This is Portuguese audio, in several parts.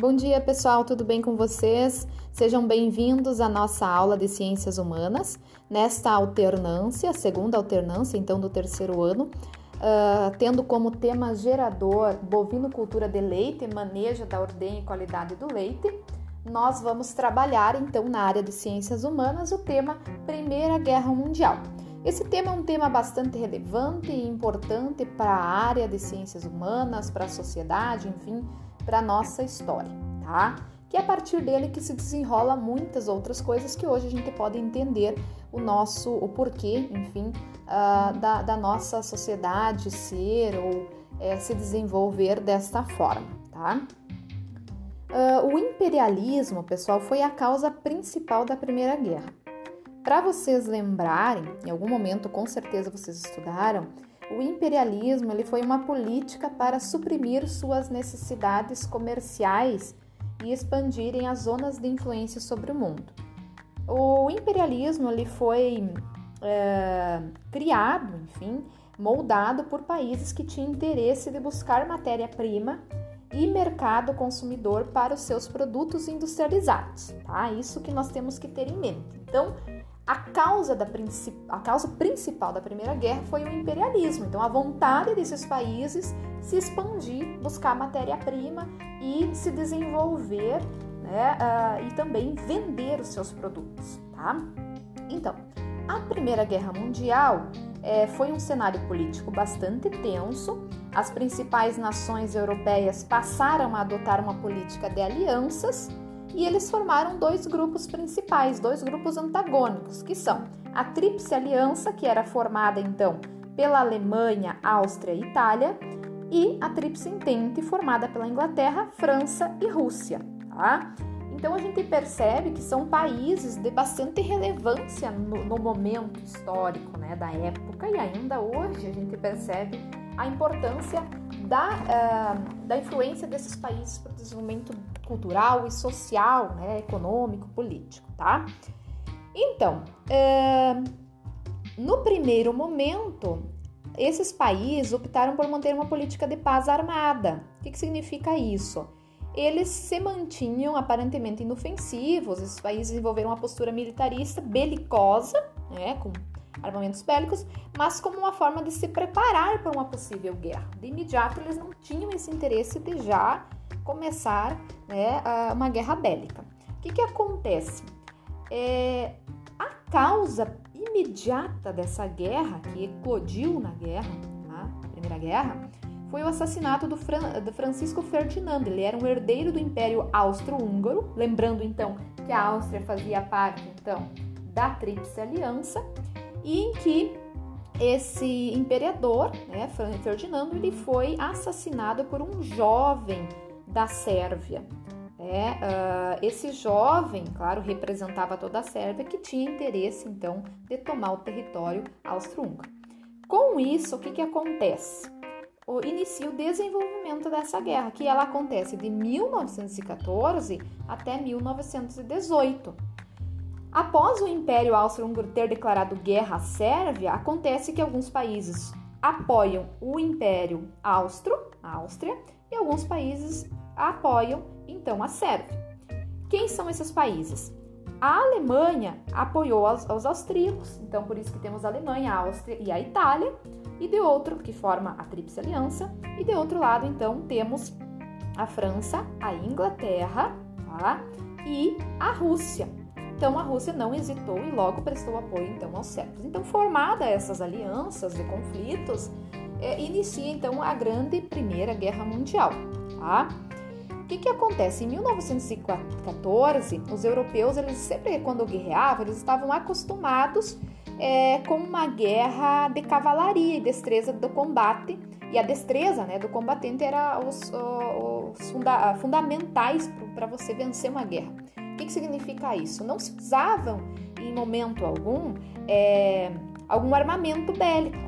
Bom dia, pessoal, tudo bem com vocês? Sejam bem-vindos à nossa aula de Ciências Humanas, nesta alternância, segunda alternância, então, do terceiro ano, uh, tendo como tema gerador bovinocultura de leite, manejo da ordem e qualidade do leite. Nós vamos trabalhar, então, na área de Ciências Humanas, o tema Primeira Guerra Mundial. Esse tema é um tema bastante relevante e importante para a área de ciências humanas, para a sociedade, enfim, para nossa história, tá? Que é a partir dele que se desenrola muitas outras coisas que hoje a gente pode entender o nosso, o porquê, enfim, uh, da, da, nossa sociedade ser ou é, se desenvolver desta forma, tá? Uh, o imperialismo, pessoal, foi a causa principal da Primeira Guerra. Para vocês lembrarem, em algum momento com certeza vocês estudaram, o imperialismo ele foi uma política para suprimir suas necessidades comerciais e expandirem as zonas de influência sobre o mundo. O imperialismo ele foi é, criado, enfim, moldado por países que tinham interesse de buscar matéria-prima e mercado consumidor para os seus produtos industrializados, tá? Isso que nós temos que ter em mente. Então, a causa, da, a causa principal da Primeira Guerra foi o imperialismo. Então, a vontade desses países se expandir, buscar matéria-prima e se desenvolver né, uh, e também vender os seus produtos. Tá? Então, a Primeira Guerra Mundial é, foi um cenário político bastante tenso. As principais nações europeias passaram a adotar uma política de alianças e eles formaram dois grupos principais, dois grupos antagônicos, que são a Tríplice Aliança, que era formada então pela Alemanha, Áustria e Itália, e a Tríplice Entente, formada pela Inglaterra, França e Rússia. Tá? Então a gente percebe que são países de bastante relevância no, no momento histórico né, da época, e ainda hoje a gente percebe a importância da, uh, da influência desses países para o desenvolvimento cultural e social, né, econômico, político, tá? Então, uh, no primeiro momento, esses países optaram por manter uma política de paz armada. O que, que significa isso? Eles se mantinham aparentemente inofensivos, esses países desenvolveram uma postura militarista belicosa, né, com armamentos bélicos, mas como uma forma de se preparar para uma possível guerra. De imediato, eles não tinham esse interesse de já começar né, uma guerra bélica. O que, que acontece? É, a causa imediata dessa guerra, que eclodiu na guerra, na? Primeira Guerra, foi o assassinato do, Fran, do Francisco Ferdinando. Ele era um herdeiro do Império Austro-Húngaro, lembrando então que a Áustria fazia parte então da Tríplice Aliança e em que esse imperador, né, Ferdinando, ele foi assassinado por um jovem da Sérvia. É, uh, esse jovem, claro, representava toda a Sérvia que tinha interesse então de tomar o território austro-húngaro. Com isso, o que, que acontece? O, inicia o desenvolvimento dessa guerra, que ela acontece de 1914 até 1918. Após o Império Austro-Húngaro ter declarado guerra à Sérvia, acontece que alguns países apoiam o Império Austro, a Áustria, e alguns países apoiam então a Sérvia. Quem são esses países? A Alemanha apoiou os, os austríacos, então por isso que temos a Alemanha, a Áustria e a Itália, e de outro, que forma a Tríplice Aliança, e de outro lado, então, temos a França, a Inglaterra tá? e a Rússia. Então a Rússia não hesitou e logo prestou apoio então aos sérvios. Então formada essas alianças de conflitos, é, inicia então a grande Primeira Guerra Mundial. Tá? O que, que acontece? Em 1914, os europeus, eles sempre quando guerreavam, eles estavam acostumados é, com uma guerra de cavalaria e destreza do combate. E a destreza né, do combatente era os, os funda fundamentais para você vencer uma guerra que, que significa isso? Não se usavam em momento algum é, algum armamento bélico,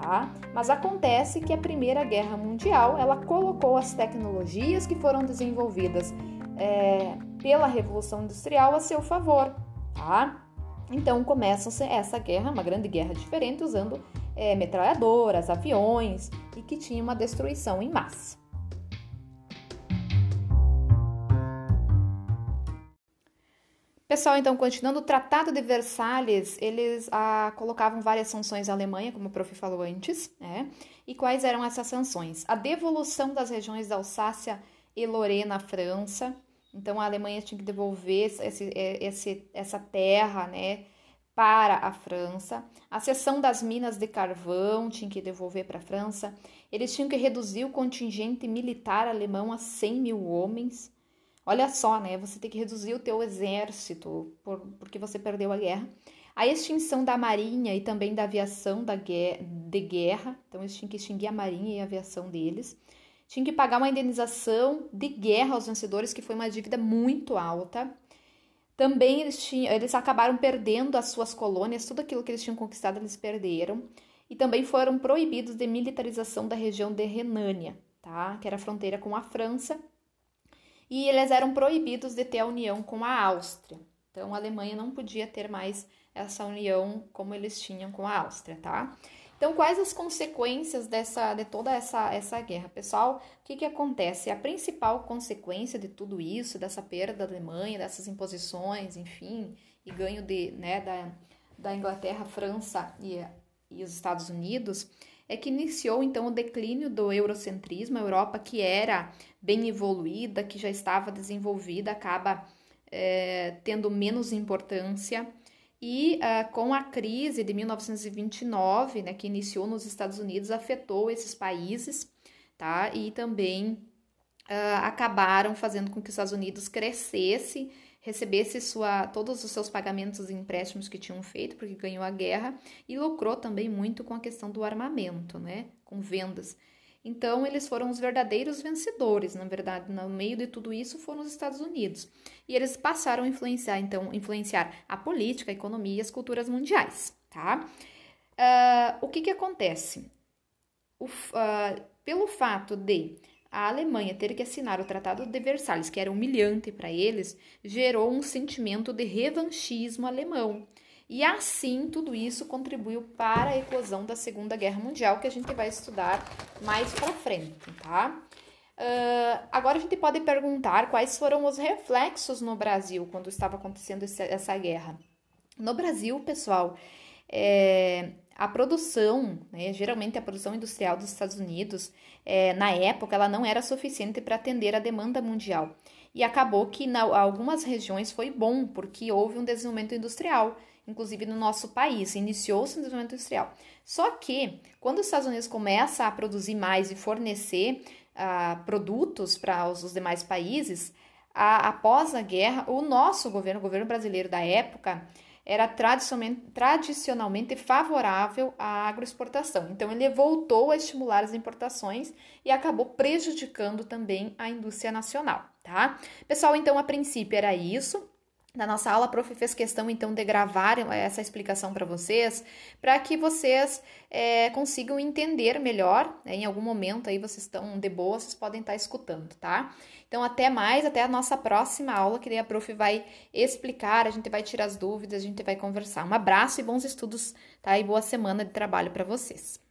tá? Mas acontece que a Primeira Guerra Mundial ela colocou as tecnologias que foram desenvolvidas é, pela Revolução Industrial a seu favor, tá? Então começa essa guerra, uma grande guerra diferente, usando é, metralhadoras, aviões e que tinha uma destruição em massa. Pessoal, então, continuando, o Tratado de Versalhes, eles ah, colocavam várias sanções à Alemanha, como o prof falou antes, né? E quais eram essas sanções? A devolução das regiões da Alsácia e Lorena à França. Então, a Alemanha tinha que devolver esse, esse, essa terra, né? Para a França, a cessão das minas de carvão tinha que devolver para a França. Eles tinham que reduzir o contingente militar alemão a 100 mil homens. Olha só, né? Você tem que reduzir o teu exército por, porque você perdeu a guerra. A extinção da marinha e também da aviação da guerra, de guerra. Então, eles tinham que extinguir a marinha e a aviação deles. Tinham que pagar uma indenização de guerra aos vencedores, que foi uma dívida muito alta. Também eles, tinham, eles acabaram perdendo as suas colônias, tudo aquilo que eles tinham conquistado eles perderam. E também foram proibidos de militarização da região de Renânia, tá? que era a fronteira com a França e eles eram proibidos de ter a união com a Áustria. Então a Alemanha não podia ter mais essa união como eles tinham com a Áustria, tá? Então, quais as consequências dessa, de toda essa, essa guerra? Pessoal, o que, que acontece? A principal consequência de tudo isso, dessa perda da Alemanha, dessas imposições, enfim, e ganho de, né, da, da Inglaterra, França e, e os Estados Unidos, é que iniciou então o declínio do eurocentrismo, a Europa que era bem evoluída, que já estava desenvolvida, acaba é, tendo menos importância. E uh, com a crise de 1929, né, que iniciou nos Estados Unidos, afetou esses países, tá? E também uh, acabaram fazendo com que os Estados Unidos crescesse recebesse sua, todos os seus pagamentos e empréstimos que tinham feito, porque ganhou a guerra, e lucrou também muito com a questão do armamento, né? Com vendas. Então, eles foram os verdadeiros vencedores, na verdade, no meio de tudo isso foram os Estados Unidos. E eles passaram a influenciar, então, influenciar a política, a economia e as culturas mundiais, tá? Uh, o que que acontece? O, uh, pelo fato de a Alemanha ter que assinar o Tratado de Versalhes, que era humilhante para eles, gerou um sentimento de revanchismo alemão. E assim, tudo isso contribuiu para a eclosão da Segunda Guerra Mundial, que a gente vai estudar mais para frente, tá? Uh, agora a gente pode perguntar quais foram os reflexos no Brasil quando estava acontecendo essa guerra. No Brasil, pessoal, é, a produção, né, geralmente a produção industrial dos Estados Unidos, é, na época, ela não era suficiente para atender a demanda mundial. E acabou que em algumas regiões foi bom, porque houve um desenvolvimento industrial, inclusive no nosso país, iniciou-se um desenvolvimento industrial. Só que, quando os Estados Unidos começa a produzir mais e fornecer uh, produtos para os, os, demais países, a, após a guerra, o nosso governo, o governo brasileiro da época, era tradicionalmente, favorável à agroexportação. Então, ele voltou a estimular as importações e acabou prejudicando também a indústria nacional, tá? Pessoal, então, a princípio era isso. Na nossa aula, a prof fez questão então de gravar essa explicação para vocês, para que vocês é, consigam entender melhor. Né? Em algum momento aí vocês estão de boa, vocês podem estar tá escutando, tá? Então, até mais, até a nossa próxima aula, que daí a prof vai explicar, a gente vai tirar as dúvidas, a gente vai conversar. Um abraço e bons estudos, tá? E boa semana de trabalho para vocês.